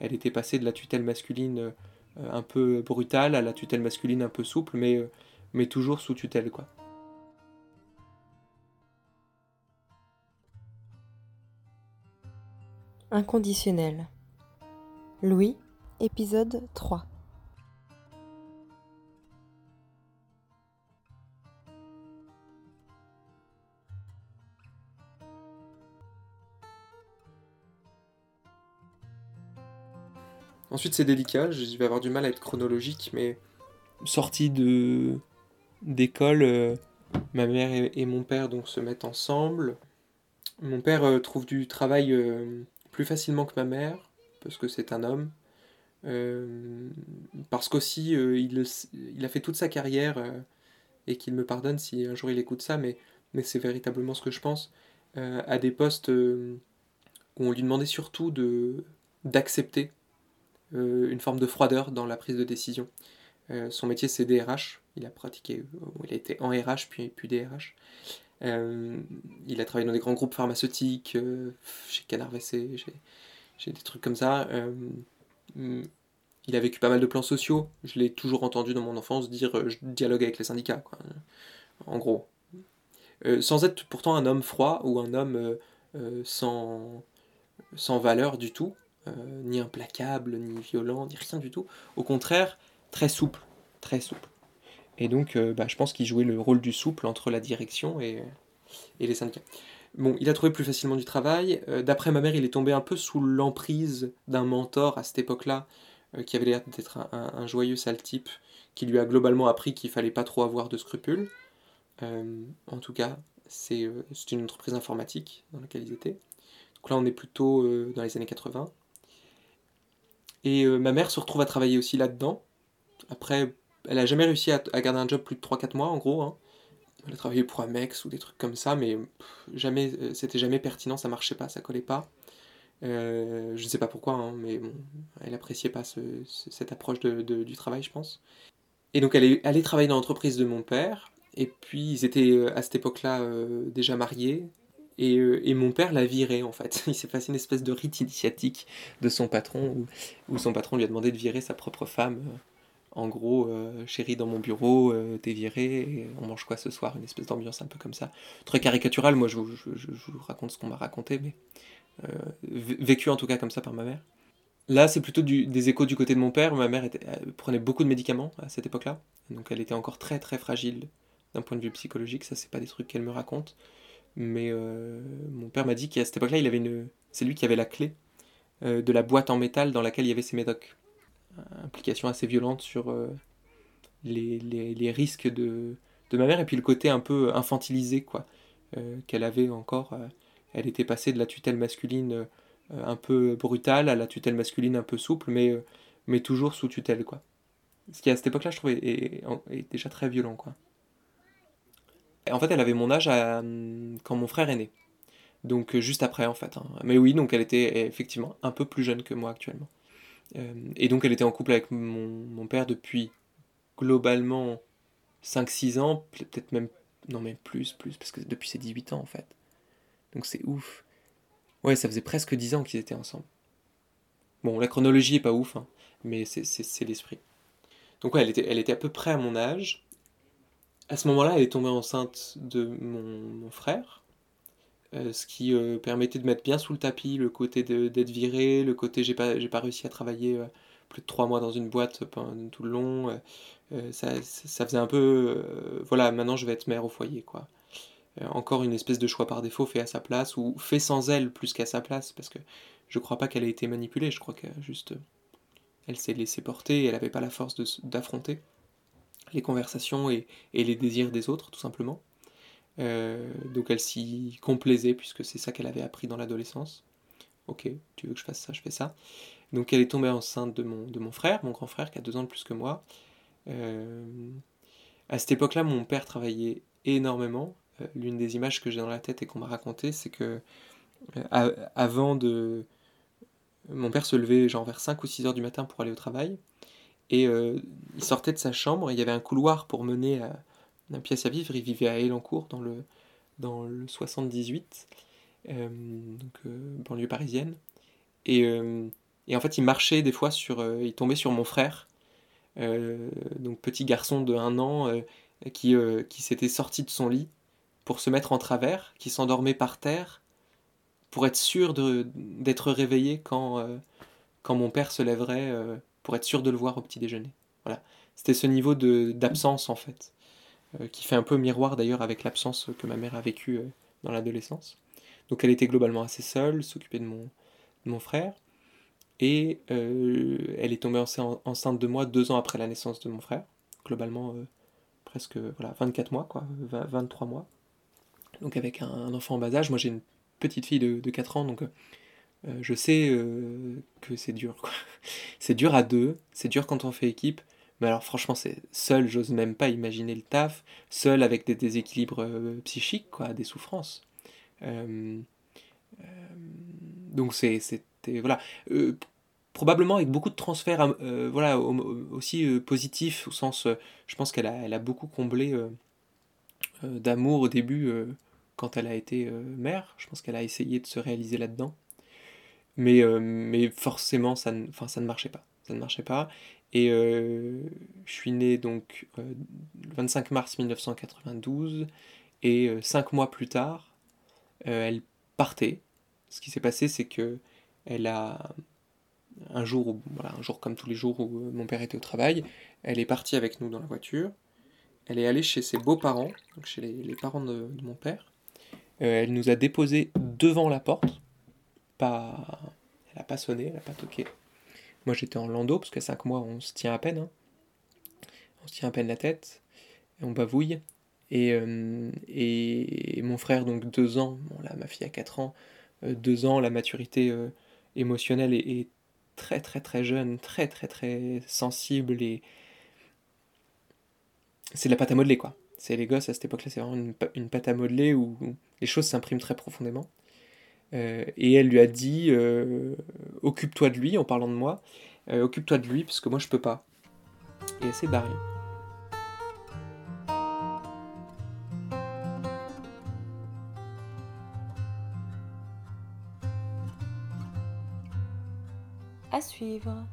elle était passée de la tutelle masculine un peu brutale à la tutelle masculine un peu souple, mais, mais toujours sous tutelle, quoi. Inconditionnel. Louis, épisode 3. Ensuite, c'est délicat, je vais avoir du mal à être chronologique, mais sortie de d'école, euh, ma mère et, mon père donc se mettent ensemble. Mon père euh, trouve du travail euh, plus facilement que ma mère, parce que c'est un homme. parce qu'aussi, il, a fait toute sa carrière, et qu'il me pardonne si un jour il écoute ça, mais, mais c'est véritablement ce que je pense, à des postes où on lui demandait surtout de d'accepter une forme de froideur dans la prise de décision. Euh, son métier c'est DRH, il a pratiqué, euh, il a été en RH puis, puis DRH. il a travaillé dans des grands groupes pharmaceutiques, chez Canard WC, j'ai des trucs comme ça. il a vécu pas mal de plans sociaux. Je l'ai toujours entendu dans mon enfance dire je dialogue avec les syndicats, quoi. en gros. sans être pourtant un homme froid ou un homme sans, sans valeur du tout. Euh, ni implacable, ni violent, ni rien du tout. Au contraire, très souple, très souple. Et donc, euh, bah, je pense qu'il jouait le rôle du souple entre la direction et, et, les syndicats. Bon, il a trouvé plus facilement du travail. Euh, d'après ma mère, il est tombé un peu sous l'emprise d'un mentor à cette époque-là, qui avait l'air d'être un, joyeux sale type, qui lui a globalement appris qu'il fallait pas trop avoir de scrupules. en tout cas, c'est une entreprise informatique dans laquelle ils étaient. Donc là, on est plutôt dans les années 80. Et euh, ma mère se retrouve à travailler aussi là-dedans. Après, elle a jamais réussi à, garder un job plus de 3-4 mois en gros. Hein. Elle a travaillé pour Amex ou des trucs comme ça, mais jamais, euh, c'était jamais pertinent, ça marchait pas, ça collait pas. Euh, je ne sais pas pourquoi, hein, mais bon, elle appréciait pas cette approche de, du travail, je pense. Et donc elle est allée travailler dans l'entreprise de mon père, et puis ils étaient à cette époque-là déjà mariés, euh, et, mon père l'a viré en fait. Il s'est passé une espèce de rite initiatique de son patron où, son patron lui a demandé de virer sa propre femme. Euh, en gros, euh, chérie dans mon bureau, t'es viré, on mange quoi ce soir? Une espèce d'ambiance un peu comme ça. Très caricatural, moi je vous, raconte ce qu'on m'a raconté, mais vécu en tout cas comme ça par ma mère. Là, c'est plutôt des échos du côté de mon père. Ma mère prenait beaucoup de médicaments à cette époque-là, donc elle était encore très très fragile d'un point de vue psychologique. Ça, c'est pas des trucs qu'elle me raconte. Mais euh, mon père m'a dit qu'à cette époque-là, il avait une... c'est lui qui avait la clé euh, de la boîte en métal dans laquelle il y avait ses médocs. Implication assez violente sur euh, les, les, les, risques de, de ma mère et puis le côté un peu infantilisé quoi qu'elle avait encore. elle était passée de la tutelle masculine un peu brutale à la tutelle masculine un peu souple, mais, mais toujours sous tutelle quoi. Ce qui à cette époque-là, je trouvais, est, est déjà très violent quoi. En fait, elle avait mon âge quand mon frère est né. Donc euh, juste après en fait. Hein. Mais oui, donc elle était effectivement un peu plus jeune que moi actuellement. Euh, et donc elle était en couple avec mon, père depuis globalement 5-6 ans, peut-être même, non mais plus, plus, parce que depuis ses 18 ans en fait. Donc c'est ouf. Ouais, ça faisait presque 10 ans qu'ils étaient ensemble. Bon, la chronologie est pas ouf, hein, mais c'est l'esprit. Donc ouais, elle était, elle était à peu près à mon âge à ce moment-là, elle est tombée enceinte de mon, frère, euh, ce qui euh, permettait de mettre bien sous le tapis le côté d'être viré, le côté j'ai pas, pas réussi à travailler euh, plus de trois mois dans une boîte tout le long. Ça, ça, faisait un peu, voilà, maintenant je vais être mère au foyer, quoi. encore une espèce de choix par défaut fait à sa place, ou fait sans elle plus qu'à sa place, parce que je crois pas qu'elle ait été manipulée, je crois que elle s'est laissée porter, elle n'avait pas la force d'affronter les conversations et, les désirs des autres, tout simplement. Euh, donc elle s'y complaisait, puisque c'est ça qu'elle avait appris dans l'adolescence. Ok, tu veux que je fasse ça, je fais ça. Donc elle est tombée enceinte de mon, frère, mon grand frère, qui a deux ans de plus que moi. Euh, à cette époque-là, mon père travaillait énormément. Euh, l'une des images que j'ai dans la tête et qu'on m'a raconté, c'est que avant de... Mon père se levait genre vers 5 ou 6 heures du matin pour aller au travail. Et euh, il sortait de sa chambre, il y avait un couloir pour mener à une pièce à vivre. Il vivait à Elancourt, dans le, dans le 78, euh, euh, banlieue parisienne. Et Et en fait, il marchait des fois sur. il tombait sur mon frère, donc petit garçon de un an, qui, qui s'était sorti de son lit pour se mettre en travers, qui s'endormait par terre, pour être sûr d'être réveillé quand, quand mon père se lèverait, pour être sûr de le voir au petit déjeuner. Voilà. C'était ce niveau d'absence en fait, qui fait un peu miroir d'ailleurs avec l'absence que ma mère a vécue dans l'adolescence. Donc elle était globalement assez seule, s'occupait de mon, mon frère. Et euh, elle est tombée enceinte de moi deux ans après la naissance de mon frère. Globalement, euh, presque voilà, 24 mois, quoi, 23 mois. Donc avec un, enfant en bas âge. Moi j'ai une petite fille de, de 4 ans, donc euh, je sais que c'est dur. c'est dur à deux, c'est dur quand on fait équipe. Mais alors franchement, c'est seul, j'ose même pas imaginer le taf. Seul avec des déséquilibres psychiques, quoi, des souffrances. Euh, euh, donc c'était voilà euh, probablement avec beaucoup de transferts voilà aussi positifs au sens je pense qu'elle a, elle a beaucoup comblé d'amour au début quand elle a été mère je pense qu'elle a essayé de se réaliser là-dedans mais, mais forcément ça ne, enfin, ça ne marchait pas ça ne marchait pas et je suis né donc le 25 mars 1992 et cinq mois plus tard euh, elle partait. Ce qui s'est passé, c'est que elle a un jour, voilà, un jour comme tous les jours où mon père était au travail, elle est partie avec nous dans la voiture. Elle est allée chez ses beaux-parents, donc chez les, parents de, mon père. Euh, elle nous a déposés devant la porte. Pas, pas sonné, elle n'a pas toqué. Moi j'étais en landau, parce qu'à 5 mois on se tient à peine. Hein. On se tient à peine la tête, et on bavouille. Euh, et, et, mon frère, donc deux ans, bon là ma fille a quatre ans, euh, deux ans, la maturité euh, émotionnelle est, très très très jeune, très très très sensible et c'est de la pâte à modeler quoi. C'est les gosses à cette époque-là, c'est vraiment une, pâte à modeler où, les choses s'impriment très profondément. Et elle lui a dit occupe-toi de lui en parlant de moi, occupe-toi de lui parce que moi je peux pas. Et elle s'est barrée. suivre.